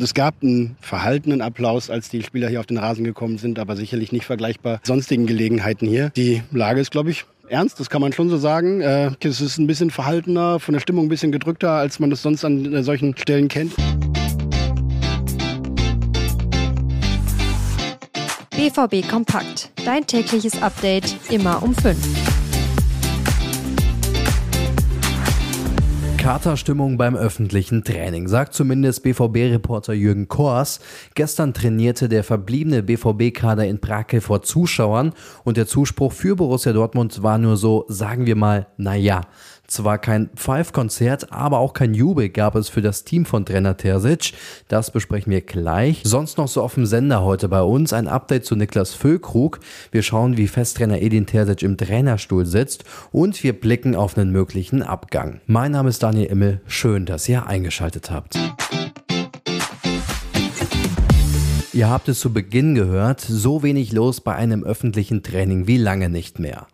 Es gab einen verhaltenen Applaus, als die Spieler hier auf den Rasen gekommen sind, aber sicherlich nicht vergleichbar sonstigen Gelegenheiten hier. Die Lage ist, glaube ich, ernst, das kann man schon so sagen. Äh, es ist ein bisschen verhaltener, von der Stimmung ein bisschen gedrückter, als man das sonst an äh, solchen Stellen kennt. BVB Kompakt. Dein tägliches Update immer um 5. Katerstimmung beim öffentlichen Training, sagt zumindest BVB-Reporter Jürgen Kors. Gestern trainierte der verbliebene BVB-Kader in Brakel vor Zuschauern und der Zuspruch für Borussia Dortmund war nur so, sagen wir mal, naja. Zwar kein Pfeif-Konzert, aber auch kein Jubel gab es für das Team von Trainer Terzic. Das besprechen wir gleich. Sonst noch so auf dem Sender heute bei uns ein Update zu Niklas Füllkrug. Wir schauen, wie Festtrainer Edin Terzic im Trainerstuhl sitzt und wir blicken auf einen möglichen Abgang. Mein Name ist Daniel Immel. Schön, dass ihr eingeschaltet habt. Ihr habt es zu Beginn gehört, so wenig los bei einem öffentlichen Training wie lange nicht mehr.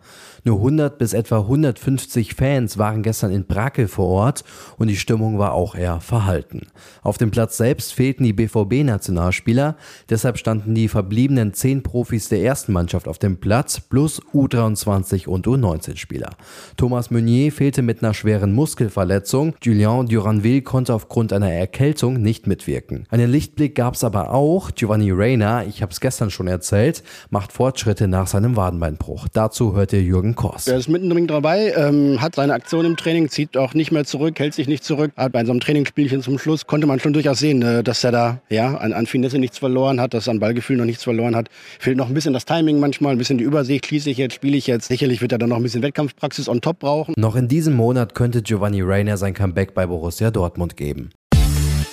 Nur 100 bis etwa 150 Fans waren gestern in Brakel vor Ort und die Stimmung war auch eher verhalten. Auf dem Platz selbst fehlten die BVB-Nationalspieler, deshalb standen die verbliebenen 10 Profis der ersten Mannschaft auf dem Platz plus U23 und U19-Spieler. Thomas Meunier fehlte mit einer schweren Muskelverletzung, Julien Duranville konnte aufgrund einer Erkältung nicht mitwirken. Einen Lichtblick gab es aber auch, Giovanni Reina, ich habe es gestern schon erzählt, macht Fortschritte nach seinem Wadenbeinbruch. Dazu hört ihr Jürgen Kors. Er ist mittendrin dabei, ähm, hat seine Aktion im Training, zieht auch nicht mehr zurück, hält sich nicht zurück. Hat bei so einem Trainingsspielchen zum Schluss konnte man schon durchaus sehen, äh, dass er da ja, an, an Finesse nichts verloren hat, dass er an Ballgefühl noch nichts verloren hat. Fehlt noch ein bisschen das Timing manchmal, ein bisschen die Übersicht. Schließe ich jetzt, spiele ich jetzt. Sicherlich wird er dann noch ein bisschen Wettkampfpraxis on top brauchen. Noch in diesem Monat könnte Giovanni Reiner sein Comeback bei Borussia Dortmund geben.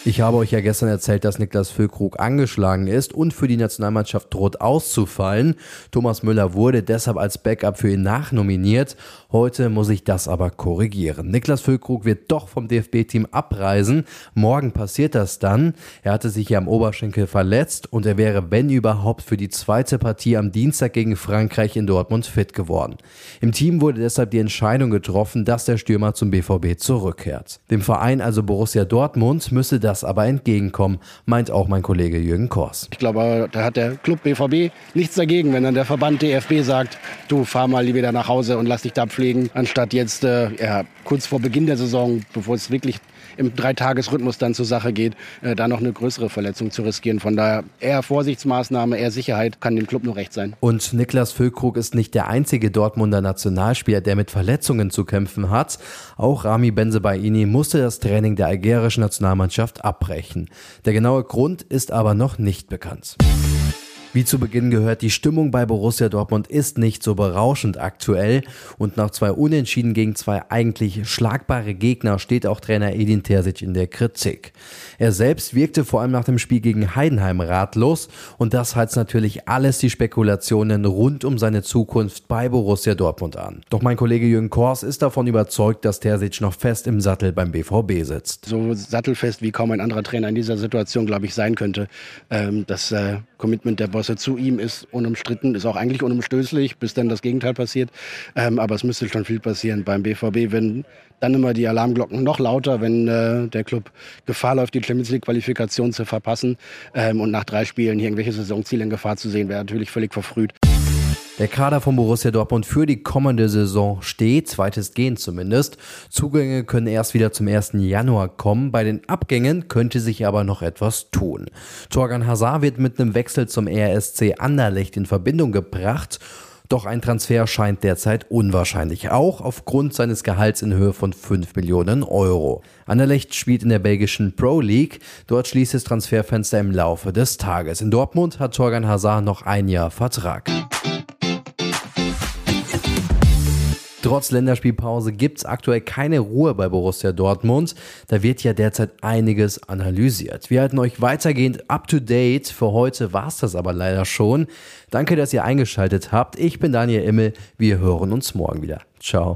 Ich habe euch ja gestern erzählt, dass Niklas Füllkrug angeschlagen ist und für die Nationalmannschaft droht auszufallen. Thomas Müller wurde deshalb als Backup für ihn nachnominiert. Heute muss ich das aber korrigieren. Niklas Füllkrug wird doch vom DFB-Team abreisen. Morgen passiert das dann. Er hatte sich ja am Oberschenkel verletzt und er wäre, wenn überhaupt, für die zweite Partie am Dienstag gegen Frankreich in Dortmund fit geworden. Im Team wurde deshalb die Entscheidung getroffen, dass der Stürmer zum BVB zurückkehrt. Dem Verein, also Borussia Dortmund, müsse das das aber entgegenkommen, meint auch mein Kollege Jürgen Kors. Ich glaube, da hat der Club BVB nichts dagegen, wenn dann der Verband DFB sagt, du fahr mal wieder nach Hause und lass dich da pflegen, anstatt jetzt äh, ja, kurz vor Beginn der Saison, bevor es wirklich im Dreitagesrhythmus dann zur Sache geht, äh, da noch eine größere Verletzung zu riskieren. Von daher eher Vorsichtsmaßnahme, eher Sicherheit kann dem Club nur recht sein. Und Niklas Füllkrug ist nicht der einzige Dortmunder Nationalspieler, der mit Verletzungen zu kämpfen hat. Auch Rami Benzebaini musste das Training der algerischen Nationalmannschaft abbrechen. Der genaue Grund ist aber noch nicht bekannt. Wie zu Beginn gehört, die Stimmung bei Borussia Dortmund ist nicht so berauschend aktuell und nach zwei Unentschieden gegen zwei eigentlich schlagbare Gegner steht auch Trainer Edin Terzic in der Kritik. Er selbst wirkte vor allem nach dem Spiel gegen Heidenheim ratlos und das heizt natürlich alles die Spekulationen rund um seine Zukunft bei Borussia Dortmund an. Doch mein Kollege Jürgen Kors ist davon überzeugt, dass Terzic noch fest im Sattel beim BVB sitzt. So sattelfest wie kaum ein anderer Trainer in dieser Situation, glaube ich, sein könnte. Ähm, das äh, Commitment der Bosse zu ihm ist unumstritten, ist auch eigentlich unumstößlich, bis dann das Gegenteil passiert. Ähm, aber es müsste schon viel passieren beim BVB, wenn dann immer die Alarmglocken noch lauter, wenn äh, der Club Gefahr läuft, die Champions League Qualifikation zu verpassen. Ähm, und nach drei Spielen hier irgendwelche Saisonziele in Gefahr zu sehen, wäre natürlich völlig verfrüht. Der Kader von Borussia Dortmund für die kommende Saison steht, weitestgehend zumindest. Zugänge können erst wieder zum 1. Januar kommen. Bei den Abgängen könnte sich aber noch etwas tun. Torgan Hazard wird mit einem Wechsel zum RSC Anderlecht in Verbindung gebracht. Doch ein Transfer scheint derzeit unwahrscheinlich, auch aufgrund seines Gehalts in Höhe von 5 Millionen Euro. Anderlecht spielt in der belgischen Pro League. Dort schließt das Transferfenster im Laufe des Tages. In Dortmund hat Torgan Hazard noch ein Jahr Vertrag. Trotz Länderspielpause gibt es aktuell keine Ruhe bei Borussia Dortmund. Da wird ja derzeit einiges analysiert. Wir halten euch weitergehend up to date. Für heute war es das aber leider schon. Danke, dass ihr eingeschaltet habt. Ich bin Daniel Immel. Wir hören uns morgen wieder. Ciao.